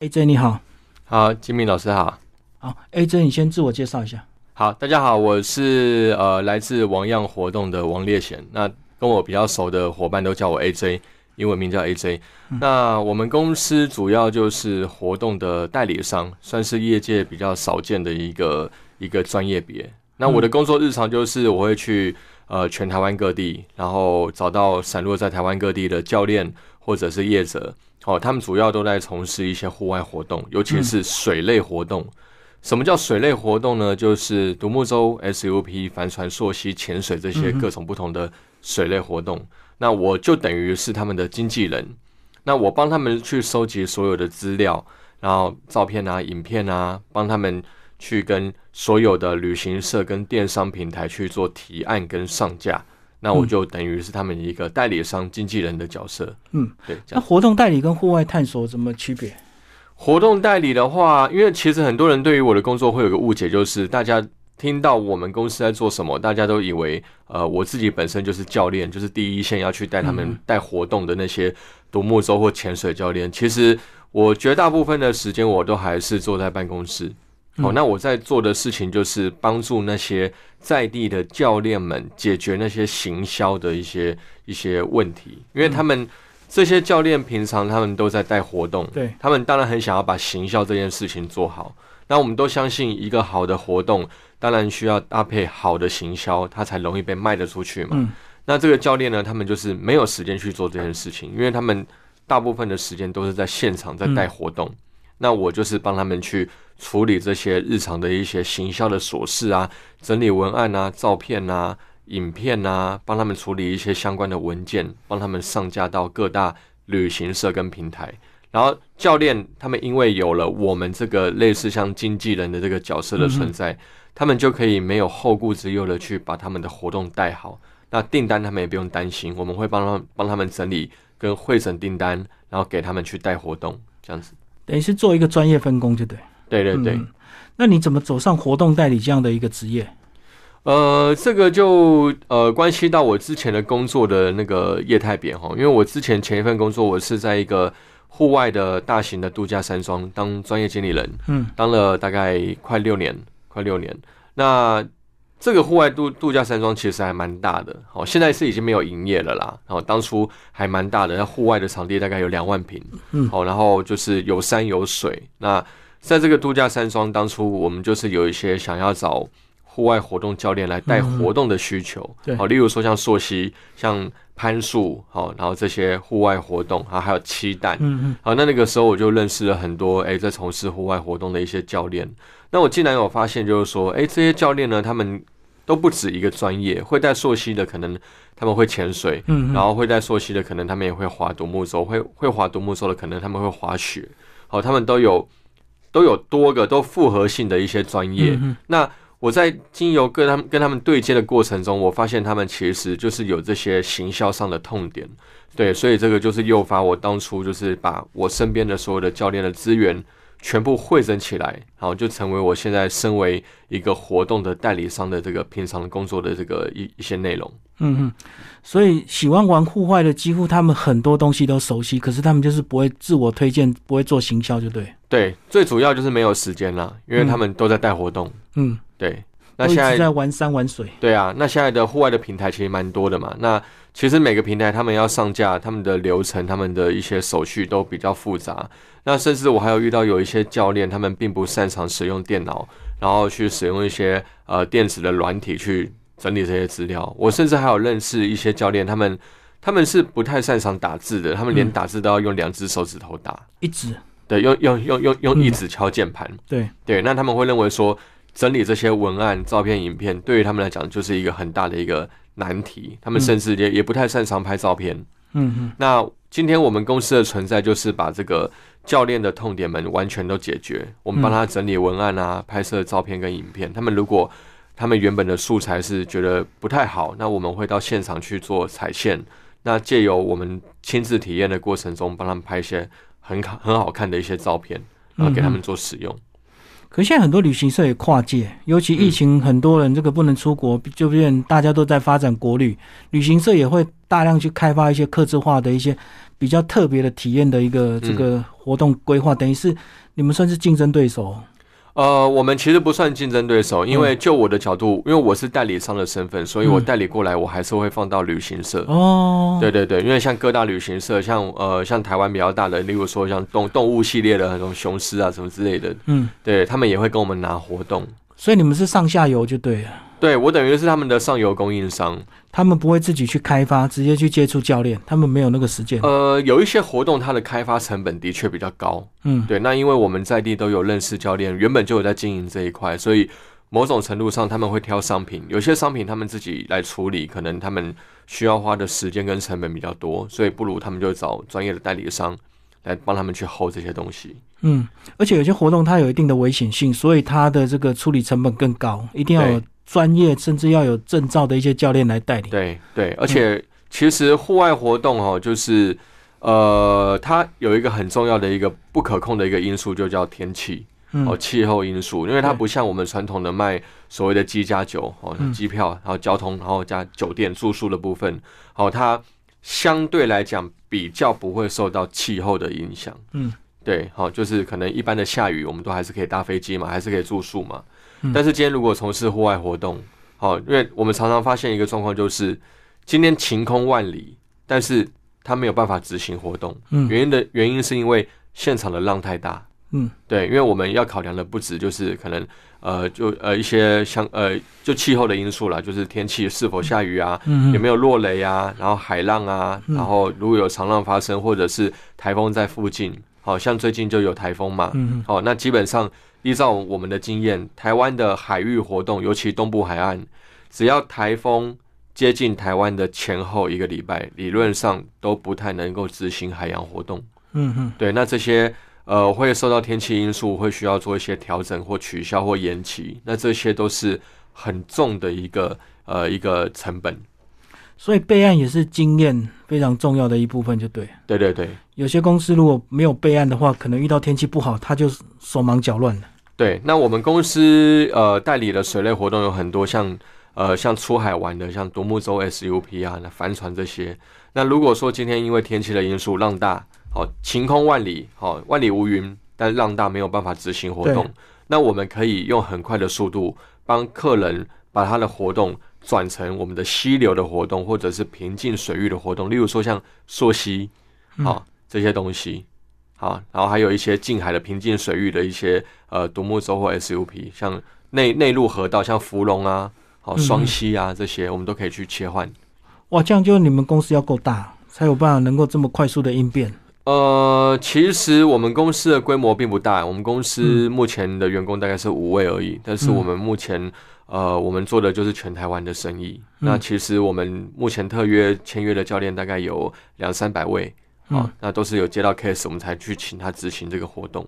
AJ 你好，好，金明老师好，好，AJ 你先自我介绍一下。好，大家好，我是呃来自王样活动的王烈贤，那跟我比较熟的伙伴都叫我 AJ，英文名叫 AJ。那我们公司主要就是活动的代理商，算是业界比较少见的一个一个专业别。那我的工作日常就是我会去呃全台湾各地，然后找到散落在台湾各地的教练或者是业者，哦，他们主要都在从事一些户外活动，尤其是水类活动。什么叫水类活动呢？就是独木舟、SUP、帆船、溯溪、潜水这些各种不同的水类活动。那我就等于是他们的经纪人，那我帮他们去收集所有的资料，然后照片啊、影片啊，帮他们去跟所有的旅行社跟电商平台去做提案跟上架。那我就等于是他们一个代理商、经纪人的角色。嗯，对。那活动代理跟户外探索怎么区别？活动代理的话，因为其实很多人对于我的工作会有个误解，就是大家听到我们公司在做什么，大家都以为，呃，我自己本身就是教练，就是第一线要去带他们带活动的那些独木舟或潜水教练。其实我绝大部分的时间我都还是坐在办公室。哦，那我在做的事情就是帮助那些在地的教练们解决那些行销的一些一些问题，因为他们。这些教练平常他们都在带活动，对他们当然很想要把行销这件事情做好。那我们都相信，一个好的活动当然需要搭配好的行销，它才容易被卖得出去嘛。那这个教练呢，他们就是没有时间去做这件事情，因为他们大部分的时间都是在现场在带活动。那我就是帮他们去处理这些日常的一些行销的琐事啊，整理文案啊，照片啊。影片啊，帮他们处理一些相关的文件，帮他们上架到各大旅行社跟平台。然后教练他们因为有了我们这个类似像经纪人的这个角色的存在，他们就可以没有后顾之忧的去把他们的活动带好。那订单他们也不用担心，我们会帮他们帮他们整理跟会诊订单，然后给他们去带活动，这样子。等于是做一个专业分工，就对。对对对。那你怎么走上活动代理这样的一个职业？呃，这个就呃关系到我之前的工作的那个业态别哈，因为我之前前一份工作我是在一个户外的大型的度假山庄当专业经理人，嗯，当了大概快六年，快六年。那这个户外度度假山庄其实还蛮大的，好，现在是已经没有营业了啦。然后当初还蛮大的，那户外的场地大概有两万平，嗯，好，然后就是有山有水。那在这个度假山庄，当初我们就是有一些想要找。户外活动教练来带活动的需求，好，例如说像溯溪、像攀树，好，然后这些户外活动，啊，还有期蛋，嗯嗯，好，那那个时候我就认识了很多哎，在从事户外活动的一些教练。那我竟然有发现，就是说，哎，这些教练呢，他们都不止一个专业，会带溯溪的，可能他们会潜水，嗯，然后会带溯溪的，可能他们也会划独木舟，会会滑独木舟的，可能他们会滑雪，好，他们都有都有多个都复合性的一些专业，那。我在经由跟他们跟他们对接的过程中，我发现他们其实就是有这些行销上的痛点，对，所以这个就是诱发我当初就是把我身边的所有的教练的资源全部汇整起来，然后就成为我现在身为一个活动的代理商的这个平常工作的这个一一些内容。嗯嗯，所以喜欢玩户外的几乎他们很多东西都熟悉，可是他们就是不会自我推荐，不会做行销，就对。对，最主要就是没有时间了，因为他们都在带活动。嗯。对，那现在在玩山玩水。对啊，那现在的户外的平台其实蛮多的嘛。那其实每个平台他们要上架，他们的流程、他们的一些手续都比较复杂。那甚至我还有遇到有一些教练，他们并不擅长使用电脑，然后去使用一些呃电子的软体去整理这些资料。我甚至还有认识一些教练，他们他们是不太擅长打字的，他们连打字都要用两只手指头打，一指。对，用用用用用一指敲键盘。对对，那他们会认为说。整理这些文案、照片、影片，对于他们来讲就是一个很大的一个难题。他们甚至也也不太擅长拍照片。嗯嗯。那今天我们公司的存在，就是把这个教练的痛点们完全都解决。我们帮他整理文案啊，拍摄照片跟影片。他们如果他们原本的素材是觉得不太好，那我们会到现场去做彩线。那借由我们亲自体验的过程中，帮他们拍一些很好很好看的一些照片，然后给他们做使用。可现在很多旅行社也跨界，尤其疫情，很多人这个不能出国，就变大家都在发展国旅，旅行社也会大量去开发一些客制化的一些比较特别的体验的一个这个活动规划，等于是你们算是竞争对手。呃，我们其实不算竞争对手，因为就我的角度，因为我是代理商的身份，所以我代理过来，我还是会放到旅行社。哦，对对对，因为像各大旅行社，像呃像台湾比较大的，例如说像动动物系列的那种雄狮啊什么之类的，嗯，对他们也会跟我们拿活动。所以你们是上下游就对了。对我等于是他们的上游供应商，他们不会自己去开发，直接去接触教练，他们没有那个时间。呃，有一些活动它的开发成本的确比较高，嗯，对。那因为我们在地都有认识教练，原本就有在经营这一块，所以某种程度上他们会挑商品，有些商品他们自己来处理，可能他们需要花的时间跟成本比较多，所以不如他们就找专业的代理商来帮他们去 hold 这些东西。嗯，而且有些活动它有一定的危险性，所以它的这个处理成本更高，一定要有。专业甚至要有证照的一些教练来带领。对对，而且其实户外活动哦，就是呃，它有一个很重要的一个不可控的一个因素，就叫天气哦，气候因素。因为它不像我们传统的卖所谓的机加酒哦，机票，然后交通，然后加酒店住宿的部分，哦，它相对来讲比较不会受到气候的影响。嗯，对，好，就是可能一般的下雨，我们都还是可以搭飞机嘛，还是可以住宿嘛。但是今天如果从事户外活动，好，因为我们常常发现一个状况，就是今天晴空万里，但是他没有办法执行活动。嗯，原因的原因是因为现场的浪太大。嗯，对，因为我们要考量的不止就是可能呃，就呃一些像呃就气候的因素啦，就是天气是否下雨啊，嗯有没有落雷啊，然后海浪啊，然后如果有长浪发生，或者是台风在附近，好像最近就有台风嘛。嗯，好，那基本上。依照我们的经验，台湾的海域活动，尤其东部海岸，只要台风接近台湾的前后一个礼拜，理论上都不太能够执行海洋活动。嗯哼，对，那这些呃会受到天气因素，会需要做一些调整或取消或延期，那这些都是很重的一个呃一个成本。所以备案也是经验非常重要的一部分，就对。对对对，有些公司如果没有备案的话，可能遇到天气不好，他就手忙脚乱了。对，那我们公司呃代理的水类活动有很多，像呃像出海玩的，像独木舟、SUP 啊、那帆船这些。那如果说今天因为天气的因素，浪大，好晴空万里，好万里无云，但浪大没有办法执行活动，那我们可以用很快的速度帮客人把他的活动。转成我们的溪流的活动，或者是平静水域的活动，例如说像溯溪，好这些东西，好，然后还有一些近海的平静水域的一些呃独木舟或 SUP，像内内陆河道，像芙蓉啊，好双溪啊这些，我们都可以去切换。哇，这样就你们公司要够大，才有办法能够这么快速的应变。呃，其实我们公司的规模并不大，我们公司目前的员工大概是五位而已，但是我们目前。呃，我们做的就是全台湾的生意。那其实我们目前特约签约的教练大概有两三百位啊，那都是有接到 case，我们才去请他执行这个活动。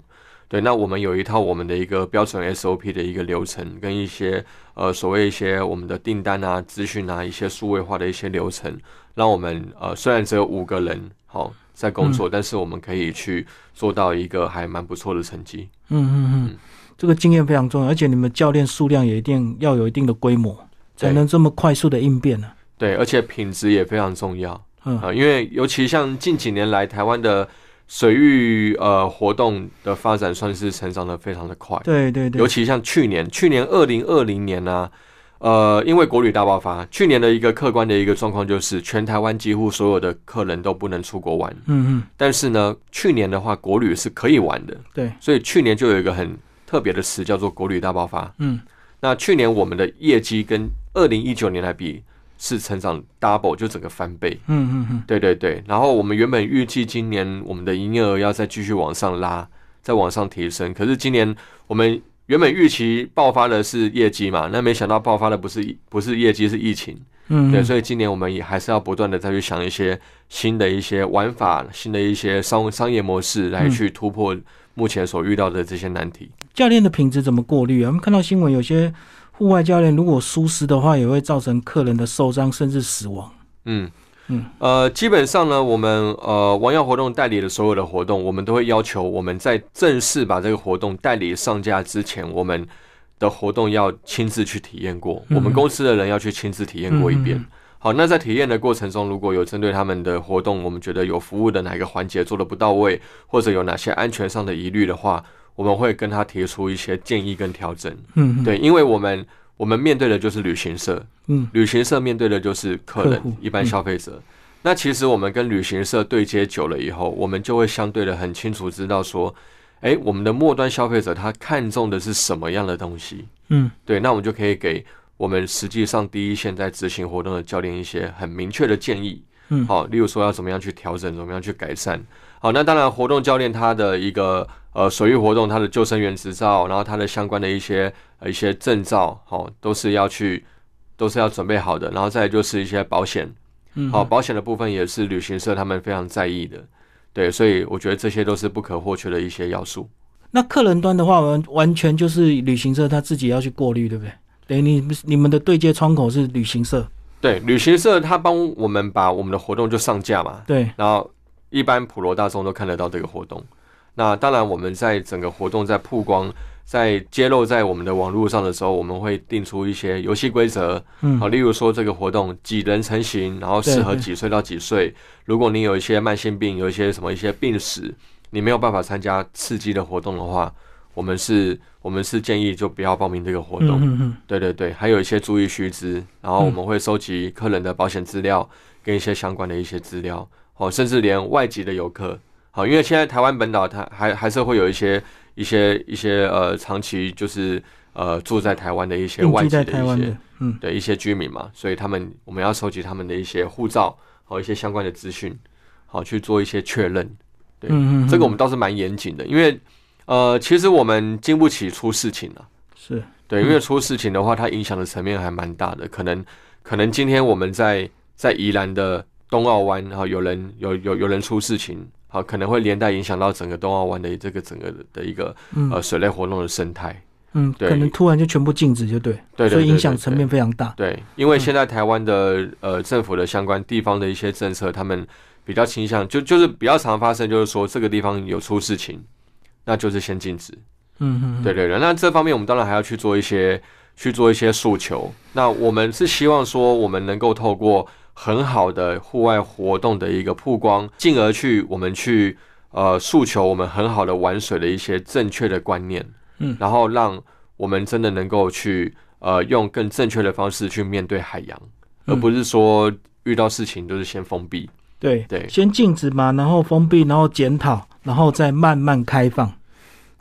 对，那我们有一套我们的一个标准 SOP 的一个流程，跟一些呃所谓一些我们的订单啊、资讯啊、一些数位化的一些流程，让我们呃虽然只有五个人好在工作，但是我们可以去做到一个还蛮不错的成绩。嗯嗯嗯。这个经验非常重要，而且你们教练数量也一定要有一定的规模，才能这么快速的应变呢。对，而且品质也非常重要。嗯啊，因为尤其像近几年来，台湾的水域呃活动的发展算是成长的非常的快。对对对。尤其像去年，去年二零二零年呢，呃，因为国旅大爆发，去年的一个客观的一个状况就是，全台湾几乎所有的客人都不能出国玩。嗯嗯。但是呢，去年的话，国旅是可以玩的。对。所以去年就有一个很。特别的词叫做国旅大爆发。嗯，那去年我们的业绩跟二零一九年来比是成长 double，就整个翻倍。嗯嗯嗯，对对对。然后我们原本预计今年我们的营业额要再继续往上拉，再往上提升。可是今年我们原本预期爆发的是业绩嘛，那没想到爆发的不是不是业绩是疫情。嗯，对，所以今年我们也还是要不断的再去想一些新的一些玩法，新的一些商商业模式来去突破。目前所遇到的这些难题，教练的品质怎么过滤啊？我们看到新闻，有些户外教练如果疏失的话，也会造成客人的受伤甚至死亡。嗯。嗯，呃，基本上呢，我们呃王耀活动代理的所有的活动，我们都会要求我们在正式把这个活动代理上架之前，我们的活动要亲自去体验过，嗯。我们公司的人要去亲自体验过一遍。好，那在体验的过程中，如果有针对他们的活动，我们觉得有服务的哪个环节做的不到位，或者有哪些安全上的疑虑的话，我们会跟他提出一些建议跟调整。嗯，嗯，对，因为我们我们面对的就是旅行社，嗯旅行社面对的就是客人客、一般消费者。那其实我们跟旅行社对接久了以后，我们就会相对的很清楚知道说，诶，我们的末端消费者他看重的是什么样的东西。嗯对，那我们就可以给我们实际上第一线在执行活动的教练一些很明确的建议。嗯好，例如说要怎么样去调整，怎么样去改善。好，那当然活动教练他的一个呃水域活动，它的救生员执照，然后它的相关的一些呃一些证照，好、都是要去都是要准备好的。然后再就是一些保险，嗯，好、保险的部分也是旅行社他们非常在意的。对，所以我觉得这些都是不可或缺的一些要素。那客人端的话，完完全就是旅行社他自己要去过滤，对不对？等于你你们的对接窗口是旅行社，对，旅行社他帮我们把我们的活动就上架嘛，对，然后一般普罗大众都看得到这个活动。那当然，我们在整个活动在曝光、在揭露在我们的网络上的时候，我们会定出一些游戏规则，嗯好，例如说这个活动几人成型，然后适合几岁到几岁。如果你有一些慢性病，有一些什么一些病史，你没有办法参加刺激的活动的话，我们是，我们是建议就不要报名这个活动。嗯嗯嗯，对对对，还有一些注意须知，然后我们会收集客人的保险资料跟一些相关的一些资料，哦，甚至连外籍的游客，好，因为现在台湾本岛它还还是会有一些一些一些呃长期就是呃住在台湾的一些外籍的一些嗯对一些居民嘛，所以他们我们要收集他们的一些护照和一些相关的资讯，好去做一些确认。对嗯嗯，这个我们倒是蛮严谨的，因为呃，其实我们经不起出事情啊。是对，嗯因为出事情的话，它影响的层面还蛮大的。可能可能今天我们在在宜兰的东澳湾，然后有人有有有人出事情，好，可能会连带影响到整个东澳湾的这个整个的一个嗯呃水类活动的生态。嗯，对可能突然就全部禁止，就对，对對所以影响层面非常大，对，因为现在台湾的呃政府的相关地方的一些政策，他们比较倾向就就是比较常发生，就是说这个地方有出事情，那就是先禁止。嗯嗯，对对对，那这方面我们当然还要去做一些去做一些诉求。那我们是希望说，我们能够透过很好的户外活动的一个曝光，进而去我们去呃诉求我们很好的玩水的一些正确的观念，嗯然后让我们真的能够去呃用更正确的方式去面对海洋，而嗯不是说遇到事情就是先封闭。对对先禁止嘛，然后封闭，然后检讨，然后再慢慢开放，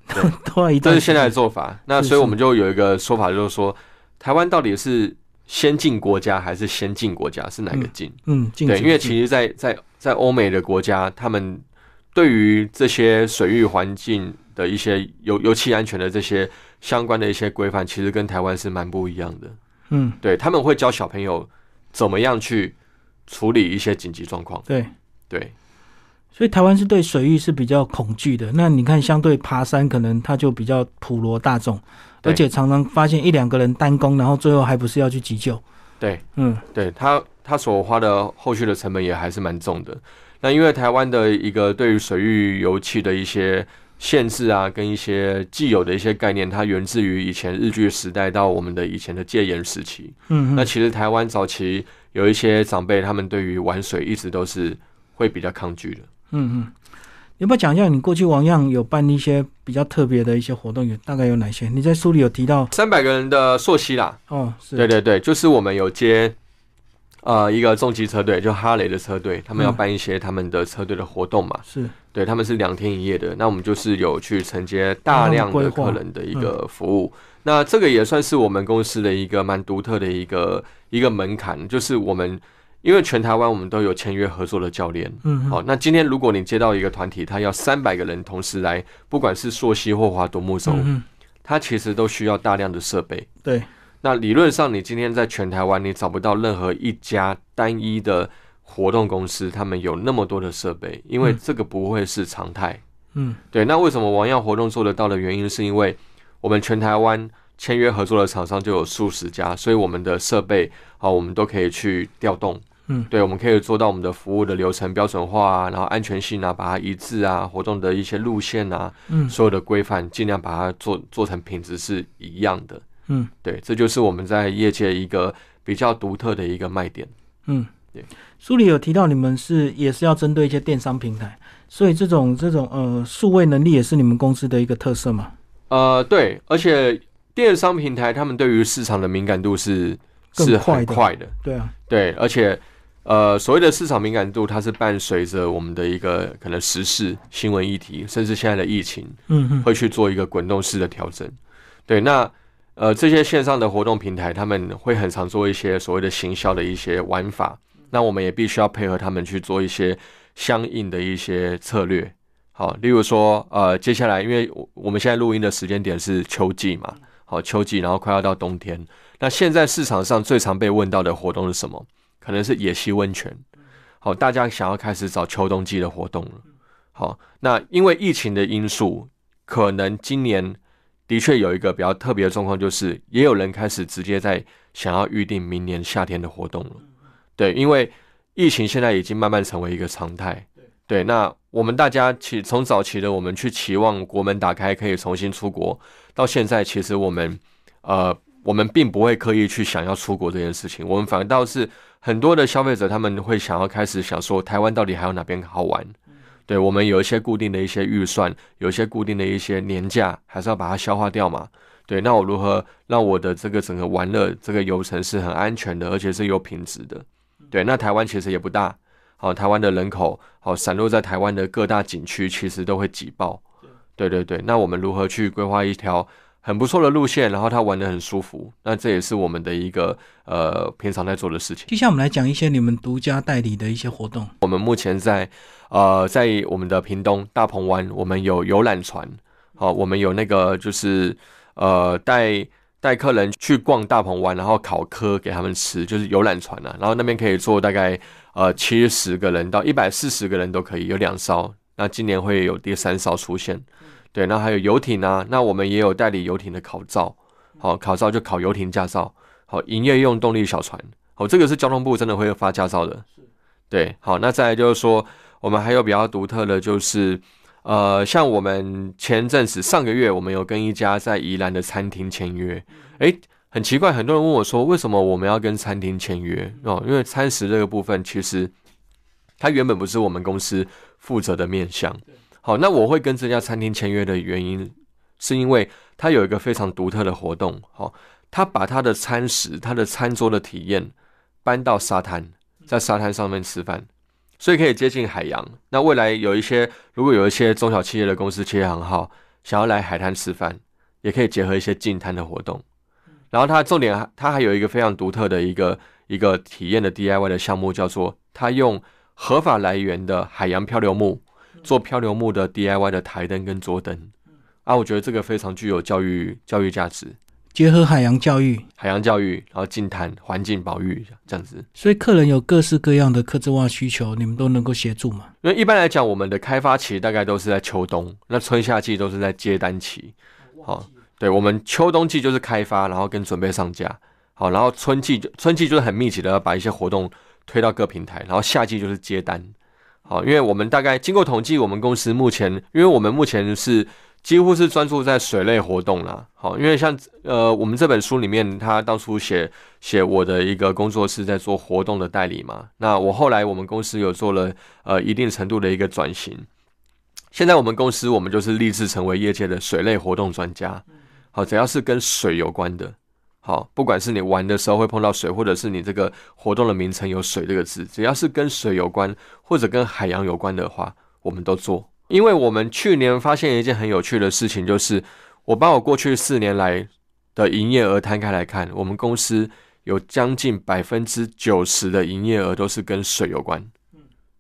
对。这是现在的做法。那所以我们就有一个说法，就是说，台湾到底是先进国家还是先进国家？是哪个进？嗯，对，因为其实在，在在欧美的国家，他们对于这些水域环境的一些油油气安全的这些相关的一些规范，其实跟台湾是蛮不一样的。嗯对他们会教小朋友怎么样去处理一些紧急状况。对，对，所以台湾是对水域是比较恐惧的。那你看，相对爬山，可能它就比较普罗大众，而且常常发现一两个人单攻，然后最后还不是要去急救。对，嗯对他他所花的后续的成本也还是蛮重的。那因为台湾的一个对于水域油气的一些限制啊，跟一些既有的一些概念，它源自于以前日据时代到我们的以前的戒严时期。嗯嗯那其实台湾早期有一些长辈，他们对于玩水一直都是会比较抗拒的。嗯嗯，要不要讲一下你过去王样有办一些比较特别的一些活动，有大概有哪些？你在书里有提到三百个人的朔溪啦，哦，是对对对，就是我们有接呃一个重机车队，就哈雷的车队，他们要嗯办一些他们的车队的活动嘛。是对，他们是两天一夜的。那我们就是有去承接大量的客人的一个服务。那这个也算是我们公司的一个蛮独特的一个一个门槛，就是我们因为全台湾我们都有签约合作的教练。嗯好，那今天如果你接到一个团体，他要三百个人同时来，不管是溯溪或华独木舟，嗯他其实都需要大量的设备。对那理论上，你今天在全台湾，你找不到任何一家单一的活动公司，他们有那么多的设备，因为嗯这个不会是常态。嗯对，那为什么王耀活动做得到的原因，是因为我们全台湾签约合作的厂商就有数十家，所以我们的设备啊，我们都可以去调动。嗯，对，我们可以做到我们的服务的流程标准化啊，然后安全性啊，把它一致啊，活动的一些路线啊，嗯。所有的规范尽量把它做做成品质是一样的。嗯。对，这就是我们在业界一个比较独特的一个卖点。嗯。对，书里有提到你们是也是要针对一些电商平台，所以这种这种呃数位能力也是你们公司的一个特色嘛？呃，对，而且电商平台他们对于市场的敏感度是是更快的。很快的，对啊，对，而且呃，所谓的市场敏感度，它是伴随着我们的一个可能时事、新闻议题，甚至现在的疫情，嗯嗯会去做一个滚动式的调整。对，那呃，这些线上的活动平台，他们会很常做一些所谓的行销的一些玩法，那我们也必须要配合他们去做一些相应的一些策略。好，例如说，呃，接下来因为我我们现在录音的时间点是秋季嘛，好，秋季，然后快要到冬天，那现在市场上最常被问到的活动是什么？可能是野溪温泉。好，大家想要开始找秋冬季的活动了。好，那因为疫情的因素，可能今年的确有一个比较特别的状况，就是也有人开始直接在想要预定明年夏天的活动了。对，因为疫情现在已经慢慢成为一个常态。对，那我们大家其从早期的我们去期望国门打开可以重新出国，到现在其实我们呃我们并不会刻意去想要出国这件事情，我们反倒是很多的消费者他们会想要开始想说台湾到底还有哪边好玩。对我们有一些固定的一些预算，有一些固定的一些年假，还是要把它消化掉嘛。对，那我如何让我的这个整个玩乐这个游程是很安全的，而且是有品质的？对，那台湾其实也不大，好，台湾的人口好散落在台湾的各大景区，其实都会挤爆。对对对，那我们如何去规划一条很不错的路线，然后他玩的很舒服？那这也是我们的一个呃平常在做的事情。接下来我们来讲一些你们独家代理的一些活动。我们目前在呃，在我们的屏东大鹏湾，我们有游览船，好、我们有那个就是呃带带客人去逛大鹏湾，然后烤科给他们吃，就是游览船啊，然后那边可以坐大概呃七十个人到一百四十个人都可以，有两艘，那今年会有第三艘出现，对，那还有游艇啊，那我们也有代理游艇的考照，好、考照就考游艇驾照，好、营业用动力小船，好、这个是交通部真的会发驾照的，对，好，那再来就是说。我们还有比较独特的，就是呃，像我们前阵子上个月，我们有跟一家在宜兰的餐厅签约。诶，很奇怪，很多人问我说，为什么我们要跟餐厅签约？哦，因为餐食这个部分，其实它原本不是我们公司负责的面向。好，那我会跟这家餐厅签约的原因，是因为它有一个非常独特的活动。好，它把它的餐食、它的餐桌的体验搬到沙滩，在沙滩上面吃饭。所以可以接近海洋。那未来有一些，如果有一些中小企业的公司企业行号想要来海滩吃饭，也可以结合一些近滩的活动。然后它重点，它还有一个非常独特的一个一个体验的 DIY 的项目，叫做它用合法来源的海洋漂流木做漂流木的 DIY 的台灯跟桌灯。啊，我觉得这个非常具有教育教育价值。结合海洋教育，海洋教育，然后净滩环境保育这样子。所以客人有各式各样的客制化需求，你们都能够协助吗？因为一般来讲，我们的开发期大概都是在秋冬，那春夏季都是在接单期。好，对我们秋冬季就是开发，然后跟准备上架。好，然后春季就春季就是很密集的把一些活动推到各平台，然后夏季就是接单。好，因为我们大概经过统计，我们公司目前，因为我们目前是。几乎是专注在水类活动啦，好，因为像呃，我们这本书里面，他当初写写我的一个工作是在做活动的代理嘛。那我后来我们公司有做了呃一定程度的一个转型，现在我们公司我们就是立志成为业界的水类活动专家。好，只要是跟水有关的，好，不管是你玩的时候会碰到水，或者是你这个活动的名称有水这个字，只要是跟水有关或者跟海洋有关的话，我们都做。因为我们去年发现一件很有趣的事情，就是我把我过去四年来的营业额摊开来看，我们公司有将近百分之九十的营业额都是跟水有关，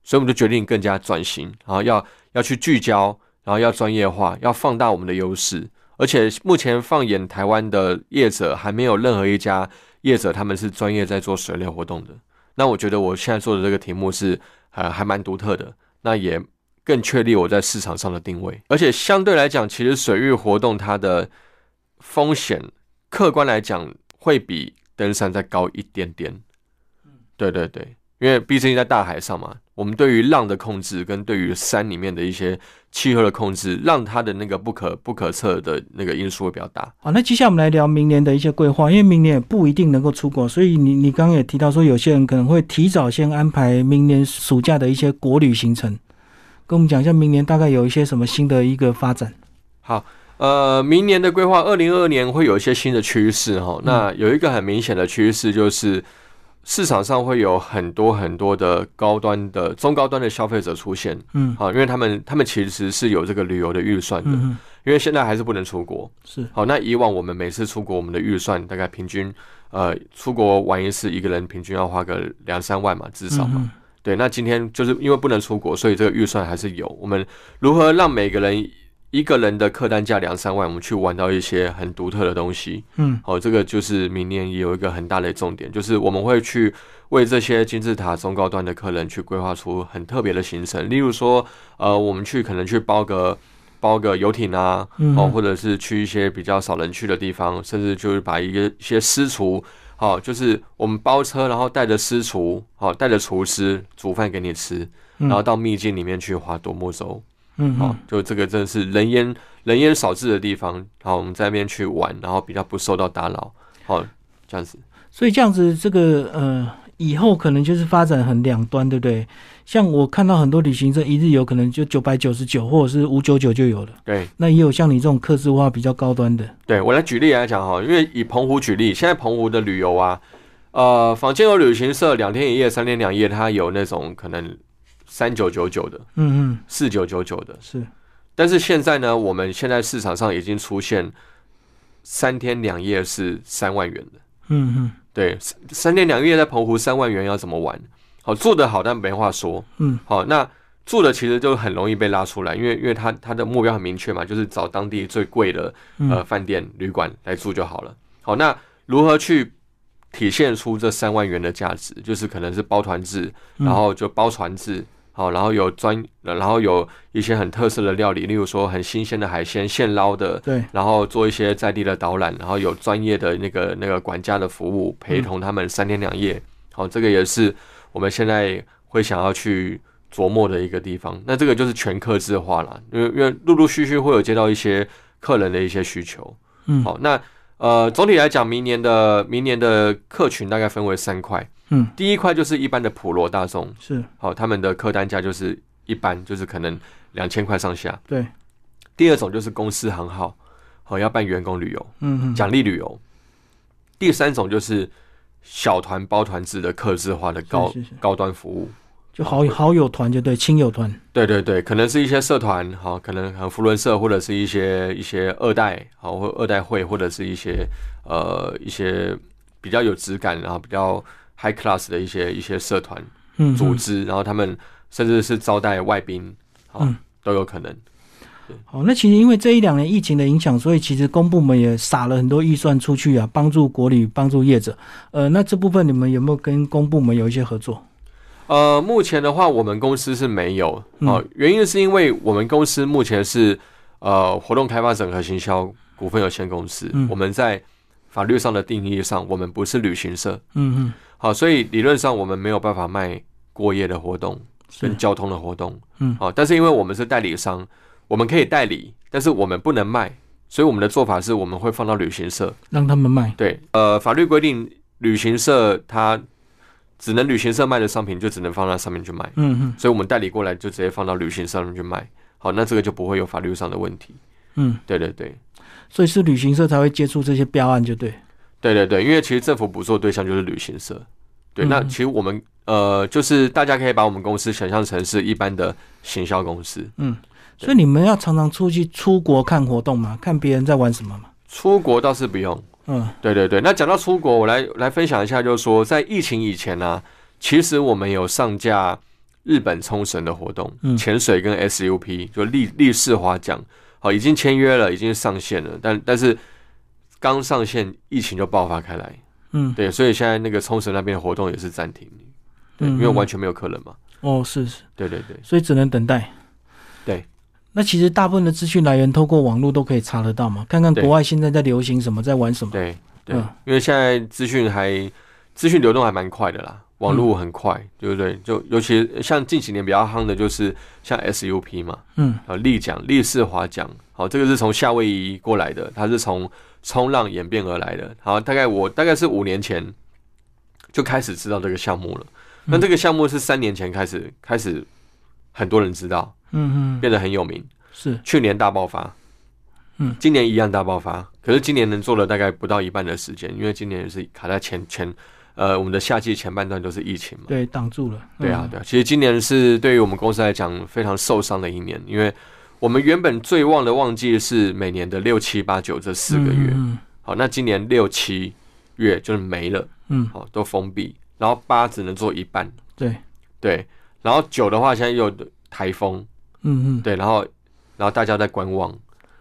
所以我们就决定更加转型，然后要要去聚焦，然后要专业化，要放大我们的优势。而且目前放眼台湾的业者，还没有任何一家业者他们是专业在做水类活动的。那我觉得我现在做的这个题目是呃还蛮独特的，那也。更确立我在市场上的定位，而且相对来讲，其实水域活动它的风险，客观来讲会比登山再高一点点。对对对，因为毕竟在大海上嘛，我们对于浪的控制跟对于山里面的一些气候的控制，让它的那个不可不可测的那个因素会比较大。好，那接下来我们来聊明年的一些规划，因为明年也不一定能够出国，所以你你刚刚也提到说，有些人可能会提早先安排明年暑假的一些国旅行程，跟我们讲一下明年大概有一些什么新的一个发展。好，呃，明年的规划，二零二二年会有一些新的趋势哈。那有一个很明显的趋势就是。市场上会有很多很多的高端的、中高端的消费者出现，嗯，好，因为他们他们其实是有这个旅游的预算的，嗯因为现在还是不能出国，是。好，那以往我们每次出国，我们的预算大概平均，呃，出国玩一次，一个人平均要花个两三万嘛，至少嘛，嗯对。那今天就是因为不能出国，所以这个预算还是有。我们如何让每个人一个人的客单价两三万，我们去玩到一些很独特的东西？嗯。好，这个就是明年也有一个很大的重点，就是我们会去为这些金字塔中高端的客人去规划出很特别的行程，例如说，呃，我们去可能去包个包个游艇啊，嗯。哦，或者是去一些比较少人去的地方，甚至就是把一个一些私厨，好、就是我们包车，然后带着私厨，好、带着厨师煮饭给你吃，嗯。然后到秘境里面去划独木舟，好、嗯好就这个真的是人烟人烟少至的地方，好，我们在那边去玩，然后比较不受到打扰，好，这样子。所以这样子，这个呃，以后可能就是发展很两端，对不对？像我看到很多旅行社一日游可能就九百九十九或者是五九九就有了，对，那也有像你这种客制化比较高端的，对我来举例来讲哈，因为以澎湖举例，现在澎湖的旅游啊，呃，房间有旅行社两天一夜、三天两夜，它有那种可能三九九九的、嗯嗯，四九九九的，是，但是现在呢，我们现在市场上已经出现三天两夜是三万元的。嗯嗯对，三三天两夜在澎湖三万元要怎么玩？好，做的好，但没话说。嗯，好，那住的其实就很容易被拉出来，因为因为他他的目标很明确嘛，就是找当地最贵的呃嗯饭店旅馆来住就好了。好，那如何去体现出这三万元的价值？就是可能是包团制，嗯然后就包船制。好，然后有专，然后有一些很特色的料理，例如说很新鲜的海鲜，现捞的，对，然后做一些在地的导览，然后有专业的那个那个管家的服务，陪同他们三天两夜。好，这个也是我们现在会想要去琢磨的一个地方。那这个就是全客制化了，因为因为陆陆续续会有接到一些客人的一些需求。嗯好，那呃总体来讲，明年的明年的客群大概分为三块。嗯，第一块就是一般的普罗大众，是好，他们的客单价就是一般，就是可能两千块上下。对，第二种就是公司行号，好要办员工旅游。嗯嗯，奖励旅游。第三种就是小团包团制的客制化的高高端服务。就好好友团就对，亲友团，对对对，可能是一些社团，好，可能很福伦社，或者是一些一些二代，好，或二代会，或者是一些呃一些比较有质感，然后比较 high class 的一些一些社团组织，然后他们甚至是招待外宾，好，嗯都有可能。好，那其实因为这一两年疫情的影响，所以其实公部门也撒了很多预算出去啊，帮助国旅，帮助业者。呃，那这部分你们有没有跟公部门有一些合作？呃，目前的话，我们公司是没有。哦、嗯原因是因为我们公司目前是呃活动开发整合行销股份有限公司，嗯。我们在法律上的定义上，我们不是旅行社，嗯嗯，好，所以理论上我们没有办法卖过夜的活动跟，交通的活动，嗯。好，但是因为我们是代理商，我们可以代理，但是我们不能卖，所以我们的做法是我们会放到旅行社，让他们卖。对，呃，法律规定旅行社它只能旅行社卖的商品就只能放到上面去卖。嗯嗯所以我们代理过来就直接放到旅行社上面去卖。好，那这个就不会有法律上的问题。嗯，对对对，所以是旅行社才会接触这些标案，就对。对对对，因为其实政府补助对象就是旅行社。对，嗯那其实我们呃，就是大家可以把我们公司想象成是一般的行销公司。嗯，所以你们要常常出去出国看活动嘛，看别人在玩什么嘛。出国倒是不用。嗯。对对对，那讲到出国，我来来分享一下，就是说在疫情以前呢、其实我们有上架日本冲绳的活动，嗯。潜水跟 SUP 就立立式划桨，好，已经签约了，已经上线了，但但是刚上线，疫情就爆发开来，嗯。对，所以现在那个冲绳那边的活动也是暂停，对，嗯。因为完全没有客人嘛，哦，是是，对对对，所以只能等待。对。那其实大部分的资讯来源透过网络都可以查得到嘛，看看对国外现在在流行什么，在玩什么。对对，嗯因为现在资讯还资讯流动还蛮快的啦，网络很快，对不对？就尤其像近几年比较夯的，就是像 SUP 嘛，嗯，啊，立桨、立式滑桨，好，这个是从夏威夷过来的，它是从冲浪演变而来的。好，大概我大概是五年前就开始知道这个项目了。那这个项目是三年前开始开始很多人知道，嗯嗯，变得很有名。是，去年大爆发，嗯，今年一样大爆发。可是今年能做了大概不到一半的时间，因为今年是卡在前前，呃，我们的夏季前半段都是疫情嘛，对，挡住了。对啊，嗯对啊。其实今年是对于我们公司来讲非常受伤的一年，因为我们原本最旺的旺季是每年的六七八九这四个月，嗯好，那今年六七月就是没了，嗯，好，都封闭，然后八只能做一半，对，对，然后九的话现在又有台风，嗯嗯，对，然后然后大家在观望，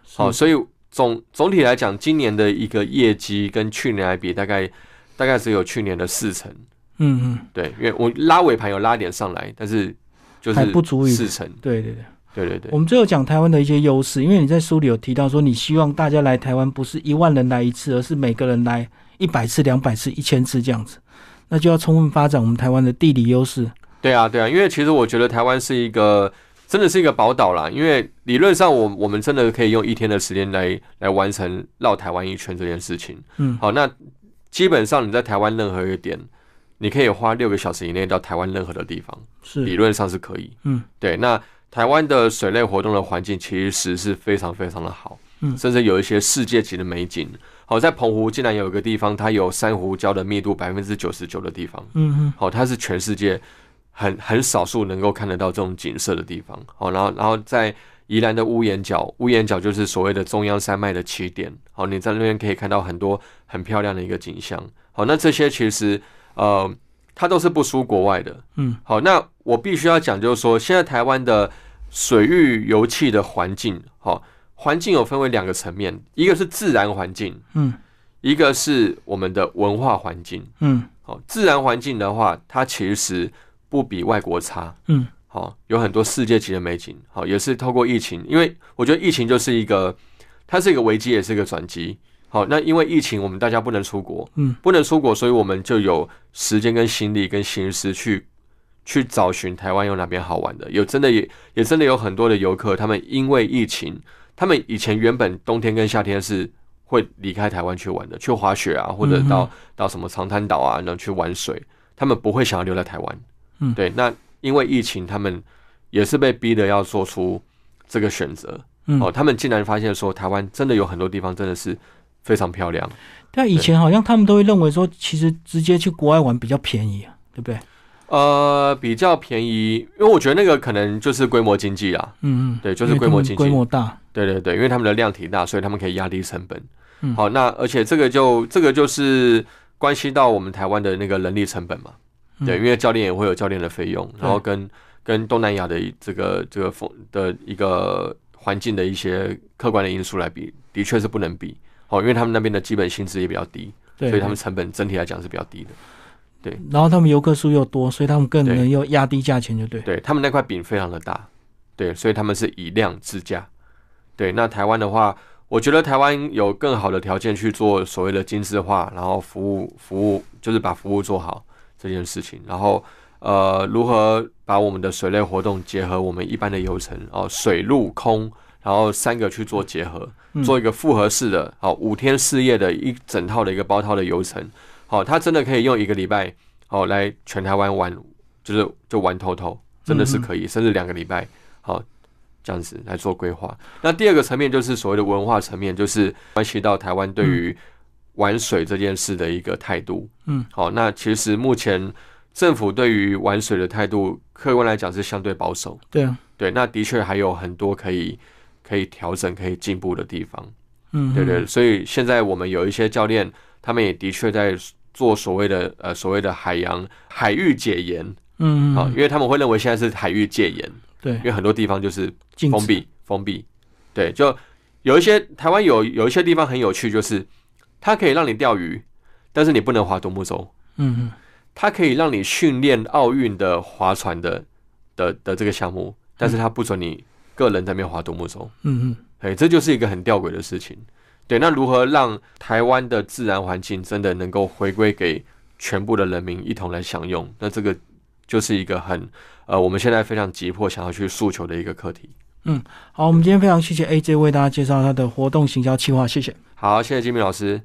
是。好，所以总总体来讲，今年的一个业绩跟去年来比，大概大概只有去年的四成，嗯嗯，对，因为我拉尾盘有拉点上来，但是就是还不足以四成，对对对。对对对。我，们最后讲台湾的一些优势，因为你在书里有提到说，你希望大家来台湾不是一万人来一次，而是每个人来一百次、两百次、一千次这样子，那就要充分发展我们台湾的地理优势。对啊对啊，因为其实我觉得台湾是一个真的是一个宝岛啦，因为理论上我我们真的可以用一天的时间来来完成绕台湾一圈这件事情。嗯，好，那基本上你在台湾任何一个点，你可以花六个小时以内到台湾任何的地方，是理，论上是可以。嗯，对，那台湾的水类活动的环境其实是非常非常的好，嗯甚至有一些世界级的美景。好，在澎湖竟然有一个地方，它有珊瑚礁的密度百分之九十九的地方，嗯嗯好，它是全世界很很少数能够看得到这种景色的地方。好，然后然后在宜兰的屋檐角，屋檐角就是所谓的中央山脉的起点。好，你在那边可以看到很多很漂亮的一个景象。好，那这些其实呃，它都是不输国外的。嗯，好，那我必须要讲，就是说，现在台湾的水域油气的环境，好，环境有分为两个层面，一个是自然环境，嗯一个是我们的文化环境。嗯好，自然环境的话，它其实不比外国差。嗯好，有很多世界级的美景。好，也是透过疫情，因为我觉得疫情就是一个，它是一个危机，也是一个转机。好，那因为疫情，我们大家不能出国，嗯，不能出国，所以我们就有时间跟心力跟心思去去找寻台湾有哪边好玩的。有真的也也真的有很多的游客，他们因为疫情，他们以前原本冬天跟夏天是会离开台湾去玩的，去滑雪啊，或者到、嗯到什么长滩岛啊，然后去玩水，他们不会想要留在台湾。嗯对，那因为疫情，他们也是被逼的要做出这个选择。嗯哦，他们竟然发现说，台湾真的有很多地方真的是非常漂亮。但以前好像他们都会认为说，其实直接去国外玩比较便宜啊，对不对？呃，比较便宜，因为我觉得那个可能就是规模经济啊。嗯嗯，对就是规模经济规模大。对对对，因为他们的量体大，所以他们可以压低成本。嗯好，那而且这个就这个就是关系到我们台湾的那个人力成本嘛。对，嗯因为教练也会有教练的费用，然后跟跟东南亚的这个这个风的一个环境的一些客观的因素来比，的确是不能比。哦，因为他们那边的基本薪资也比较低，对，所以他们成本整体来讲是比较低的。对然后他们游客数又多，所以他们更对能又压低价钱，就对。对他们那块饼非常的大，对，所以他们是以量制价。对，那台湾的话，我觉得台湾有更好的条件去做所谓的精致化，然后服务服务就是把服务做好这件事情，然后呃，如何把我们的水类活动结合我们一般的游程哦，水陆空，然后三个去做结合，嗯。做一个复合式的，好五天四夜的一整套的一个包套的游程，好，它真的可以用一个礼拜哦来全台湾玩，就是就玩透透，真的是可以，甚至两个礼拜好这样子来做规划。那第二个层面就是所谓的文化层面，就是关系到台湾对于玩水这件事的一个态度。嗯，好，那其实目前政府对于玩水的态度，客观来讲是相对保守。对啊，对，那的确还有很多可以可以调整、可以进步的地方。嗯，对对，嗯，所以现在我们有一些教练，他们也的确在做所谓的呃所谓的海洋海域解严啊，嗯好，因为他们会认为现在是海域戒严，对因，为很多地方就是封闭封闭。对，就有一些台湾有有一些地方很有趣，就是它可以让你钓鱼，但是你不能划独木舟。嗯嗯，它可以让你训练奥运的划船的的的这个项目，但是它不准你个人在那边划独木舟。嗯嗯，哎，这就是一个很吊诡的事情。对，那如何让台湾的自然环境真的能够回归给全部的人民一同来享用。那这个就是一个很呃，我们现在非常急迫想要去诉求的一个课题。嗯好，我们今天非常谢谢 AJ 为大家介绍他的活动行销计划，谢谢。好，谢谢金明老师。